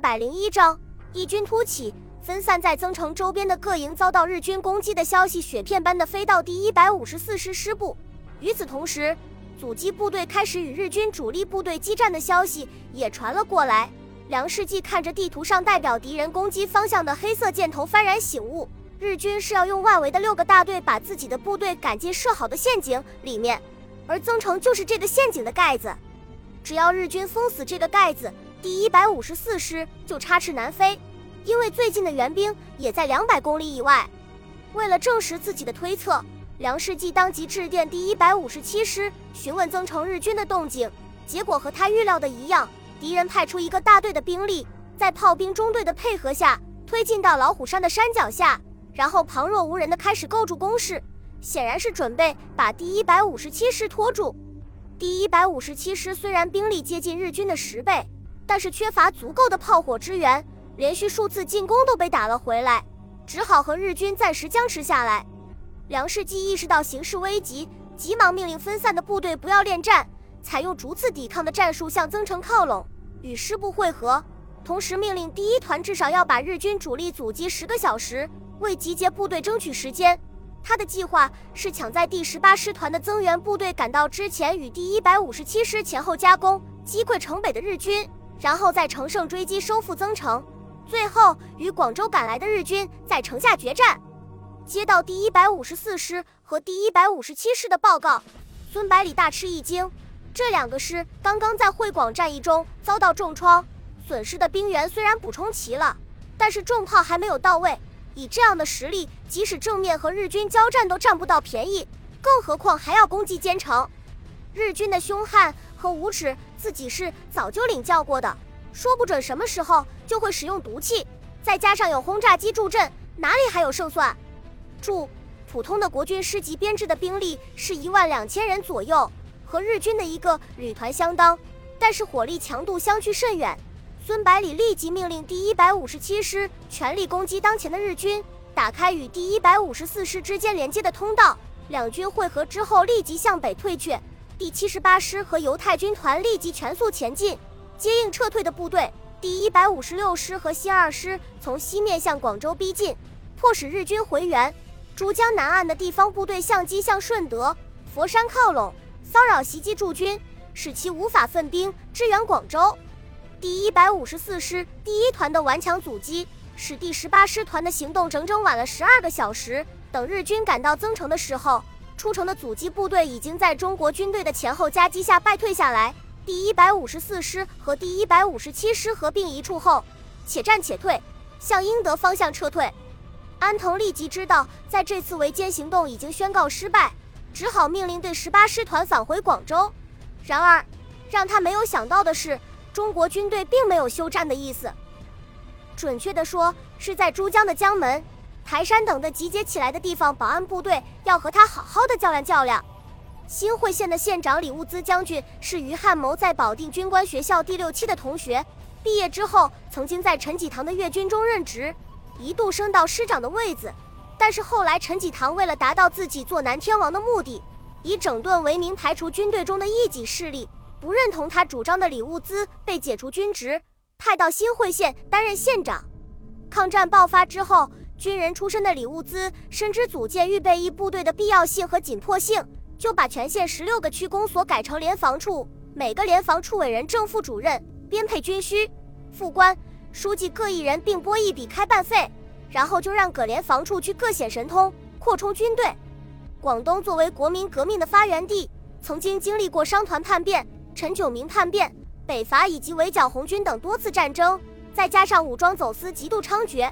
百零一章，异军突起。分散在增城周边的各营遭到日军攻击的消息，雪片般的飞到第一百五十四师师部。与此同时，阻击部队开始与日军主力部队激战的消息也传了过来。梁世纪看着地图上代表敌人攻击方向的黑色箭头，幡然醒悟：日军是要用外围的六个大队把自己的部队赶进设好的陷阱里面，而增城就是这个陷阱的盖子。只要日军封死这个盖子，第一百五十四师就插翅难飞，因为最近的援兵也在两百公里以外。为了证实自己的推测，梁世纪当即致电第一百五十七师询问增城日军的动静。结果和他预料的一样，敌人派出一个大队的兵力，在炮兵中队的配合下推进到老虎山的山脚下，然后旁若无人的开始构筑工事，显然是准备把第一百五十七师拖住。第一百五十七师虽然兵力接近日军的十倍，但是缺乏足够的炮火支援，连续数次进攻都被打了回来，只好和日军暂时僵持下来。梁世基意识到形势危急，急忙命令分散的部队不要恋战，采用逐次抵抗的战术向增城靠拢，与师部会合。同时命令第一团至少要把日军主力阻击十个小时，为集结部队争取时间。他的计划是抢在第十八师团的增援部队赶到之前，与第一百五十七师前后夹攻，击溃城北的日军，然后再乘胜追击，收复增城，最后与广州赶来的日军在城下决战。接到第一百五十四师和第一百五十七师的报告，孙百里大吃一惊。这两个师刚刚在会广战役中遭到重创，损失的兵员虽然补充齐了，但是重炮还没有到位。以这样的实力，即使正面和日军交战都占不到便宜，更何况还要攻击坚城。日军的凶悍和无耻，自己是早就领教过的，说不准什么时候就会使用毒气。再加上有轰炸机助阵，哪里还有胜算？注：普通的国军师级编制的兵力是一万两千人左右，和日军的一个旅团相当，但是火力强度相距甚远。孙百里立即命令第一百五十七师全力攻击当前的日军，打开与第一百五十四师之间连接的通道。两军会合之后，立即向北退却。第七十八师和犹太军团立即全速前进，接应撤退的部队。第一百五十六师和新二师从西面向广州逼近，迫使日军回援。珠江南岸的地方部队相机向顺德、佛山靠拢，骚扰袭击驻军，使其无法分兵支援广州。第一百五十四师第一团的顽强阻击，使第十八师团的行动整整晚了十二个小时。等日军赶到增城的时候，出城的阻击部队已经在中国军队的前后夹击下败退下来。第一百五十四师和第一百五十七师合并一处后，且战且退，向英德方向撤退。安藤立即知道，在这次围歼行动已经宣告失败，只好命令对十八师团返回广州。然而，让他没有想到的是。中国军队并没有休战的意思，准确的说，是在珠江的江门、台山等的集结起来的地方，保安部队要和他好好的较量较量。新会县的县长李物资将军是于汉谋在保定军官学校第六期的同学，毕业之后曾经在陈济棠的粤军中任职，一度升到师长的位子。但是后来陈济棠为了达到自己做南天王的目的，以整顿为名排除军队中的异己势力。不认同他主张的李物资被解除军职，派到新会县担任县长。抗战爆发之后，军人出身的李物资深知组建预备役部队的必要性和紧迫性，就把全县十六个区公所改成联防处，每个联防处委任正副主任，编配军需、副官、书记各一人，并拨一笔开办费，然后就让各联防处去各显神通，扩充军队。广东作为国民革命的发源地，曾经经历过商团叛变。陈炯明叛变、北伐以及围剿红军等多次战争，再加上武装走私极度猖獗，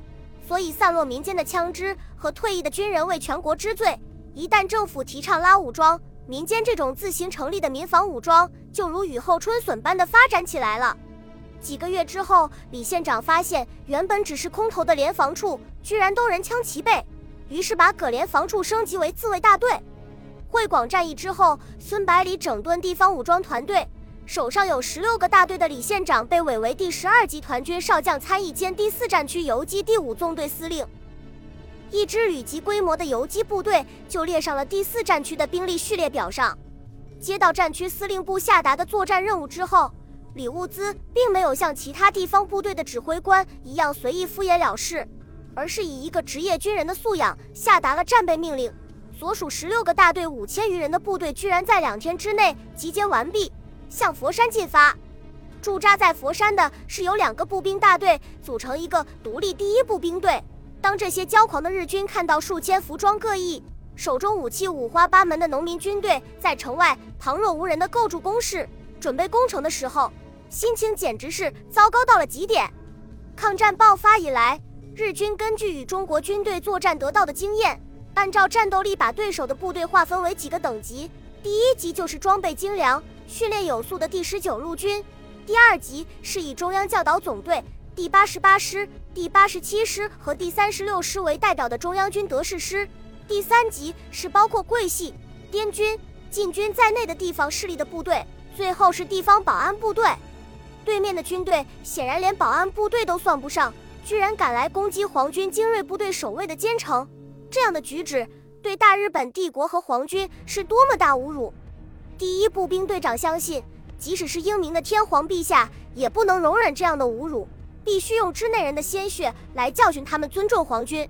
所以散落民间的枪支和退役的军人为全国之罪。一旦政府提倡拉武装，民间这种自行成立的民防武装就如雨后春笋般的发展起来了。几个月之后，李县长发现原本只是空投的联防处居然都人枪齐备，于是把葛联防处升级为自卫大队。会广战役之后，孙百里整顿地方武装团队，手上有十六个大队的李县长被委为第十二集团军少将参议兼第四战区游击第五纵队司令。一支旅级规模的游击部队就列上了第四战区的兵力序列表上。接到战区司令部下达的作战任务之后，李物资并没有像其他地方部队的指挥官一样随意敷衍了事，而是以一个职业军人的素养下达了战备命令。所属十六个大队五千余人的部队居然在两天之内集结完毕，向佛山进发。驻扎在佛山的是由两个步兵大队组成一个独立第一步兵队。当这些骄狂的日军看到数千服装各异、手中武器五花八门的农民军队在城外旁若无人地构筑工事，准备攻城的时候，心情简直是糟糕到了极点。抗战爆发以来，日军根据与中国军队作战得到的经验。按照战斗力把对手的部队划分为几个等级，第一级就是装备精良、训练有素的第十九路军，第二级是以中央教导总队第八十八师、第八十七师和第三十六师为代表的中央军德式师，第三级是包括桂系、滇军、晋军在内的地方势力的部队，最后是地方保安部队。对面的军队显然连保安部队都算不上，居然敢来攻击皇军精锐部队守卫的坚城。这样的举止对大日本帝国和皇军是多么大侮辱！第一步兵队长相信，即使是英明的天皇陛下也不能容忍这样的侮辱，必须用支内人的鲜血来教训他们尊重皇军。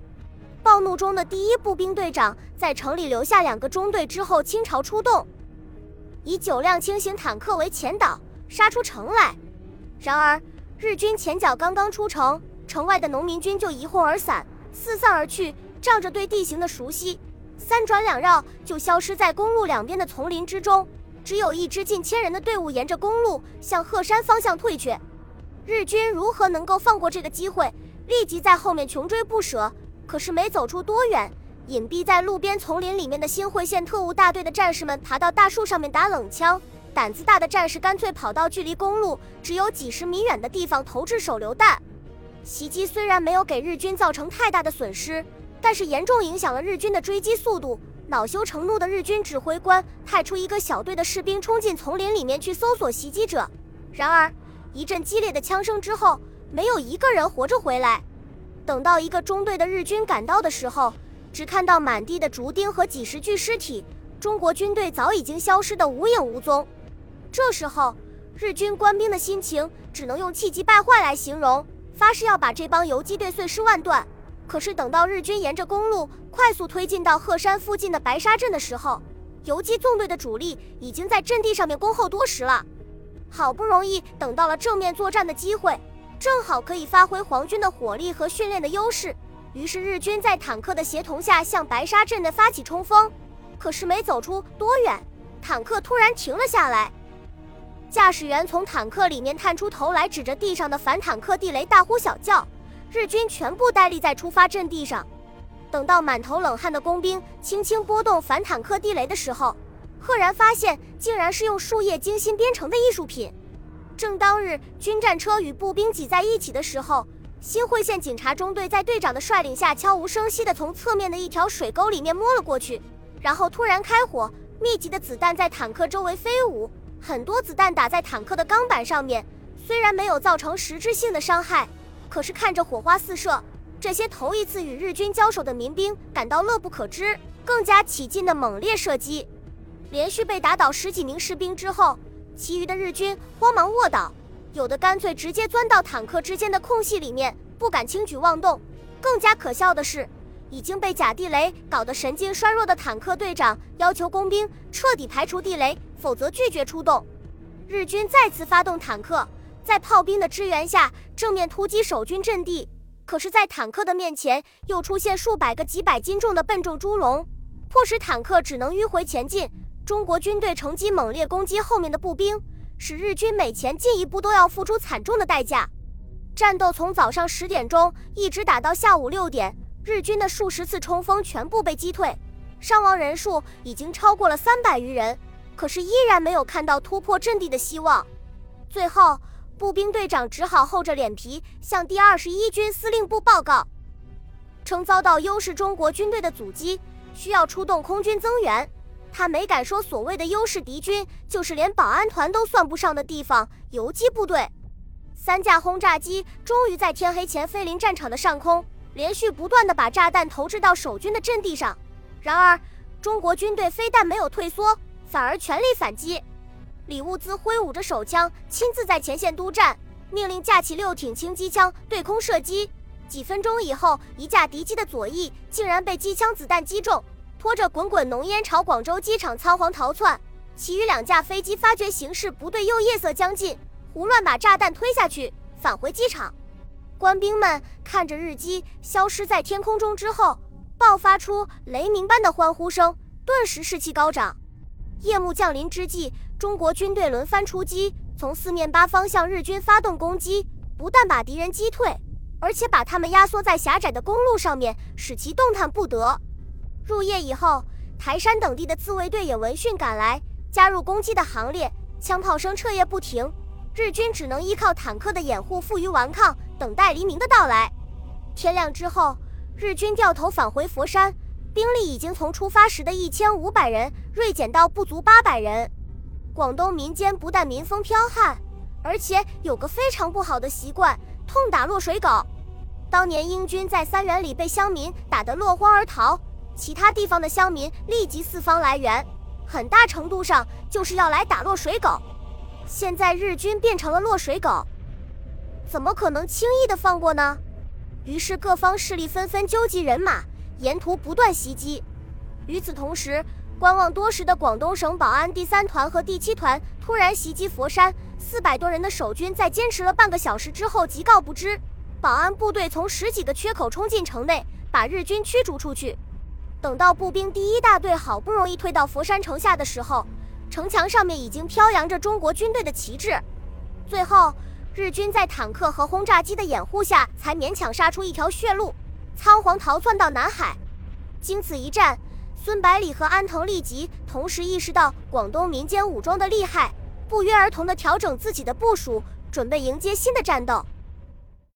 暴怒中的第一步兵队长在城里留下两个中队之后倾巢出动，以九辆轻型坦克为前导，杀出城来。然而日军前脚刚刚出城，城外的农民军就一哄而散，四散而去。仗着对地形的熟悉，三转两绕就消失在公路两边的丛林之中。只有一支近千人的队伍沿着公路向鹤山方向退去。日军如何能够放过这个机会？立即在后面穷追不舍。可是没走出多远，隐蔽在路边丛林里面的新会县特务大队的战士们爬到大树上面打冷枪。胆子大的战士干脆跑到距离公路只有几十米远的地方投掷手榴弹。袭击虽然没有给日军造成太大的损失。但是严重影响了日军的追击速度。恼羞成怒的日军指挥官派出一个小队的士兵冲进丛林里面去搜索袭击者。然而，一阵激烈的枪声之后，没有一个人活着回来。等到一个中队的日军赶到的时候，只看到满地的竹钉和几十具尸体，中国军队早已经消失得无影无踪。这时候，日军官兵的心情只能用气急败坏来形容，发誓要把这帮游击队碎尸万段。可是等到日军沿着公路快速推进到鹤山附近的白沙镇的时候，游击纵队的主力已经在阵地上面恭候多时了。好不容易等到了正面作战的机会，正好可以发挥皇军的火力和训练的优势。于是日军在坦克的协同下向白沙镇的发起冲锋。可是没走出多远，坦克突然停了下来。驾驶员从坦克里面探出头来，指着地上的反坦克地雷大呼小叫。日军全部呆立在出发阵地上，等到满头冷汗的工兵轻轻拨动反坦克地雷的时候，赫然发现竟然是用树叶精心编成的艺术品。正当日军战车与步兵挤在一起的时候，新会县警察中队在队长的率领下，悄无声息地从侧面的一条水沟里面摸了过去，然后突然开火，密集的子弹在坦克周围飞舞，很多子弹打在坦克的钢板上面，虽然没有造成实质性的伤害。可是看着火花四射，这些头一次与日军交手的民兵感到乐不可支，更加起劲的猛烈射击。连续被打倒十几名士兵之后，其余的日军慌忙卧倒，有的干脆直接钻到坦克之间的空隙里面，不敢轻举妄动。更加可笑的是，已经被假地雷搞得神经衰弱的坦克队长要求工兵彻底排除地雷，否则拒绝出动。日军再次发动坦克。在炮兵的支援下，正面突击守军阵地。可是，在坦克的面前，又出现数百个几百斤重的笨重猪笼，迫使坦克只能迂回前进。中国军队乘机猛烈攻击后面的步兵，使日军每前进一步都要付出惨重的代价。战斗从早上十点钟一直打到下午六点，日军的数十次冲锋全部被击退，伤亡人数已经超过了三百余人。可是，依然没有看到突破阵地的希望。最后。步兵队长只好厚着脸皮向第二十一军司令部报告，称遭到优势中国军队的阻击，需要出动空军增援。他没敢说所谓的优势敌军就是连保安团都算不上的地方游击部队。三架轰炸机终于在天黑前飞临战场的上空，连续不断的把炸弹投掷到守军的阵地上。然而，中国军队非但没有退缩，反而全力反击。李物资挥舞着手枪，亲自在前线督战，命令架起六挺轻机枪对空射击。几分钟以后，一架敌机的左翼竟然被机枪子弹击中，拖着滚滚浓烟朝广州机场仓皇逃窜。其余两架飞机发觉形势不对，又夜色将近，胡乱把炸弹推下去，返回机场。官兵们看着日机消失在天空中之后，爆发出雷鸣般的欢呼声，顿时士气高涨。夜幕降临之际，中国军队轮番出击，从四面八方向日军发动攻击，不但把敌人击退，而且把他们压缩在狭窄的公路上面，使其动弹不得。入夜以后，台山等地的自卫队也闻讯赶来，加入攻击的行列，枪炮声彻夜不停，日军只能依靠坦克的掩护，负隅顽抗。等待黎明的到来。天亮之后，日军掉头返回佛山，兵力已经从出发时的一千五百人锐减到不足八百人。广东民间不但民风剽悍，而且有个非常不好的习惯，痛打落水狗。当年英军在三元里被乡民打得落荒而逃，其他地方的乡民立即四方来援，很大程度上就是要来打落水狗。现在日军变成了落水狗。怎么可能轻易的放过呢？于是各方势力纷纷纠集人马，沿途不断袭击。与此同时，观望多时的广东省保安第三团和第七团突然袭击佛山，四百多人的守军在坚持了半个小时之后即告不支。保安部队从十几个缺口冲进城内，把日军驱逐出去。等到步兵第一大队好不容易退到佛山城下的时候，城墙上面已经飘扬着中国军队的旗帜。最后。日军在坦克和轰炸机的掩护下，才勉强杀出一条血路，仓皇逃窜到南海。经此一战，孙百里和安藤立吉同时意识到广东民间武装的厉害，不约而同地调整自己的部署，准备迎接新的战斗。